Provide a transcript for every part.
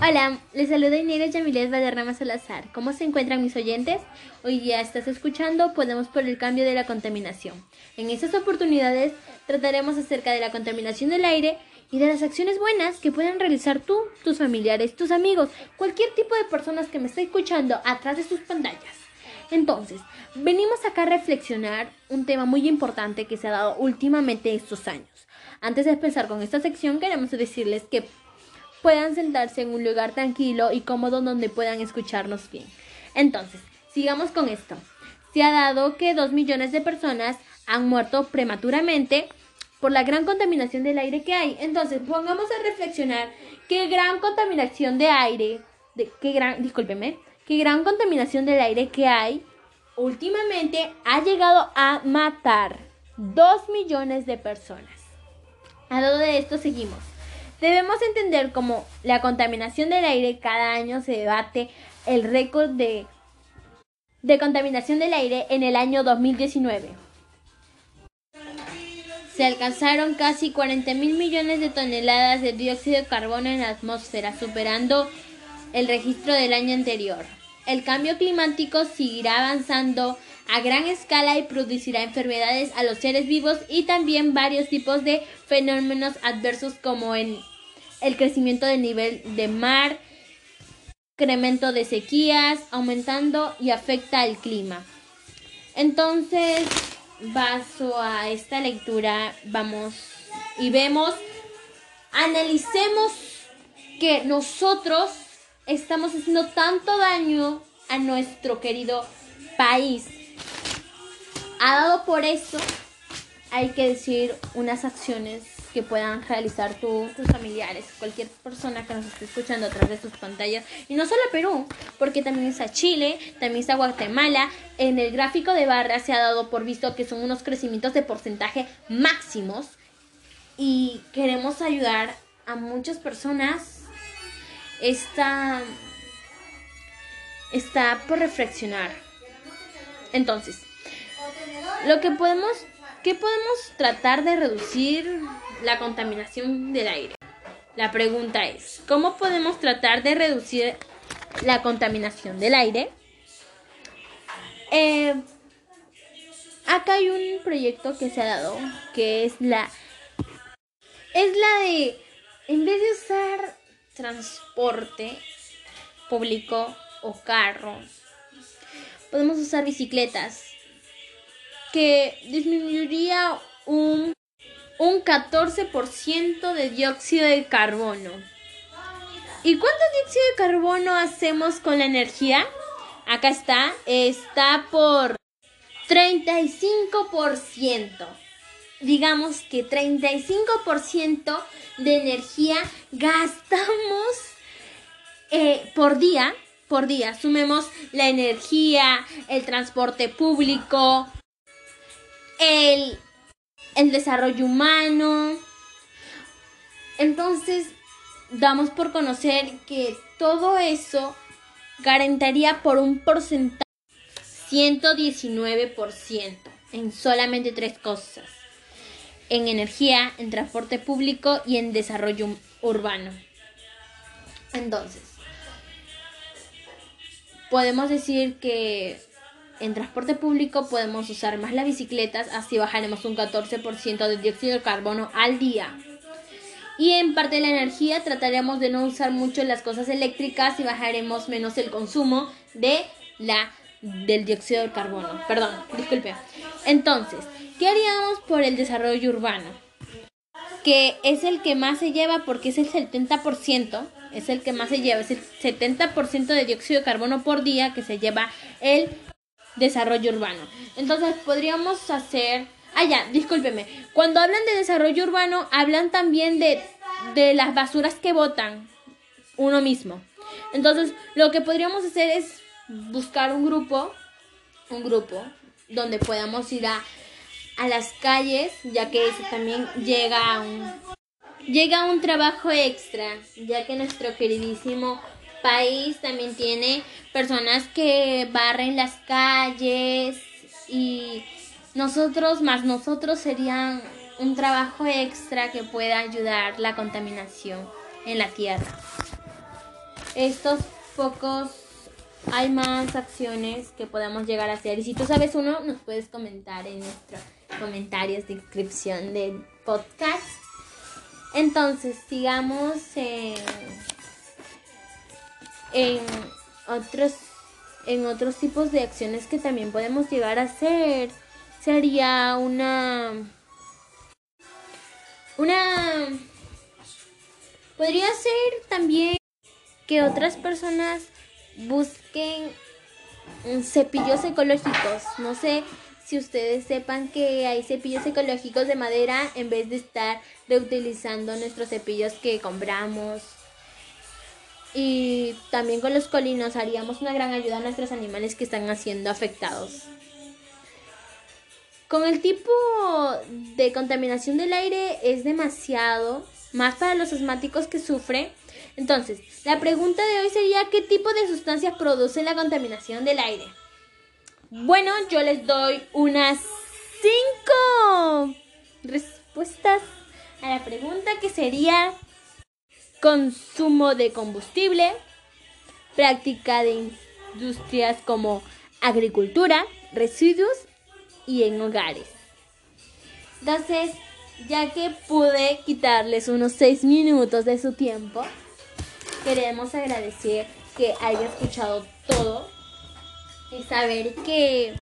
Hola, les saluda Inés Yamilet Valderrama Salazar. ¿Cómo se encuentran mis oyentes? Hoy ya estás escuchando Podemos por el cambio de la contaminación. En estas oportunidades trataremos acerca de la contaminación del aire y de las acciones buenas que pueden realizar tú, tus familiares, tus amigos, cualquier tipo de personas que me esté escuchando atrás de sus pantallas. Entonces, venimos acá a reflexionar un tema muy importante que se ha dado últimamente estos años. Antes de empezar con esta sección, queremos decirles que puedan sentarse en un lugar tranquilo y cómodo donde puedan escucharnos bien. Entonces, sigamos con esto. Se ha dado que dos millones de personas han muerto prematuramente por la gran contaminación del aire que hay. Entonces, pongamos a reflexionar qué gran contaminación de aire, de, qué gran, discúlpeme, qué gran contaminación del aire que hay últimamente ha llegado a matar dos millones de personas. A todo de esto seguimos. Debemos entender cómo la contaminación del aire cada año se debate el récord de, de contaminación del aire en el año 2019. Se alcanzaron casi 40 mil millones de toneladas de dióxido de carbono en la atmósfera, superando el registro del año anterior. El cambio climático seguirá avanzando a gran escala y producirá enfermedades a los seres vivos y también varios tipos de fenómenos adversos como el, el crecimiento del nivel de mar, incremento de sequías, aumentando y afecta al clima. Entonces, vaso a esta lectura, vamos y vemos, analicemos que nosotros estamos haciendo tanto daño a nuestro querido país ha dado por eso, hay que decir unas acciones que puedan realizar tú, tus familiares, cualquier persona que nos esté escuchando a través de sus pantallas. Y no solo a Perú, porque también está Chile, también está Guatemala. En el gráfico de barra se ha dado por visto que son unos crecimientos de porcentaje máximos. Y queremos ayudar a muchas personas. Está, está por reflexionar. Entonces, lo que podemos, ¿qué podemos tratar de reducir la contaminación del aire? La pregunta es, ¿cómo podemos tratar de reducir la contaminación del aire? Eh, acá hay un proyecto que se ha dado, que es la, es la de, en vez de usar transporte público o carros, podemos usar bicicletas que disminuiría un, un 14% de dióxido de carbono. ¿Y cuánto dióxido de carbono hacemos con la energía? Acá está, está por 35%. Digamos que 35% de energía gastamos eh, por día. Por día, sumemos la energía, el transporte público, el, el desarrollo humano. Entonces, damos por conocer que todo eso garantiría por un porcentaje 119% en solamente tres cosas. En energía, en transporte público y en desarrollo urbano. Entonces, podemos decir que en transporte público podemos usar más las bicicletas, así bajaremos un 14% de dióxido de carbono al día. Y en parte de la energía trataremos de no usar mucho las cosas eléctricas y bajaremos menos el consumo de la del dióxido de carbono. Perdón, disculpe. Entonces, ¿qué haríamos por el desarrollo urbano? Que es el que más se lleva porque es el 70%, es el que más se lleva, es el 70% de dióxido de carbono por día que se lleva el desarrollo urbano. Entonces podríamos hacer... Ah, ya, discúlpeme. Cuando hablan de desarrollo urbano, hablan también de, de las basuras que botan uno mismo. Entonces, lo que podríamos hacer es buscar un grupo, un grupo, donde podamos ir a, a las calles, ya que eso también llega a un, llega un trabajo extra, ya que nuestro queridísimo país también tiene personas que barren las calles y nosotros más nosotros serían un trabajo extra que pueda ayudar la contaminación en la tierra. estos pocos hay más acciones que podemos llegar a hacer. Y si tú sabes uno, nos puedes comentar en nuestros comentarios de inscripción del podcast. Entonces, sigamos en, en otros en otros tipos de acciones que también podemos llegar a hacer. Sería una una podría ser también que otras personas busquen cepillos ecológicos. No sé si ustedes sepan que hay cepillos ecológicos de madera en vez de estar reutilizando nuestros cepillos que compramos. Y también con los colinos haríamos una gran ayuda a nuestros animales que están siendo afectados. Con el tipo de contaminación del aire es demasiado, más para los asmáticos que sufren entonces, la pregunta de hoy sería, ¿qué tipo de sustancias produce la contaminación del aire? Bueno, yo les doy unas cinco respuestas a la pregunta que sería consumo de combustible, práctica de industrias como agricultura, residuos y en hogares. Entonces, ya que pude quitarles unos seis minutos de su tiempo, queremos agradecer que haya escuchado todo y saber que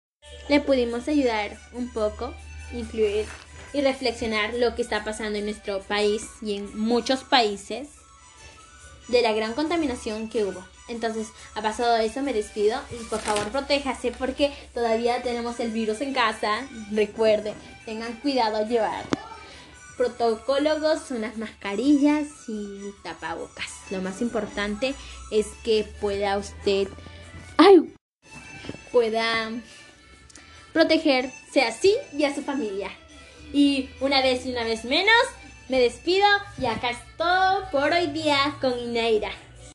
le pudimos ayudar un poco, influir y reflexionar lo que está pasando en nuestro país y en muchos países de la gran contaminación que hubo. Entonces, ha pasado eso, me despido y por favor protéjase porque todavía tenemos el virus en casa. Recuerde, tengan cuidado al llevar protocólogos, unas mascarillas y tapabocas. Lo más importante es que pueda usted ay, pueda protegerse a sí y a su familia. Y una vez y una vez menos, me despido y acá es todo por hoy día con Ineira.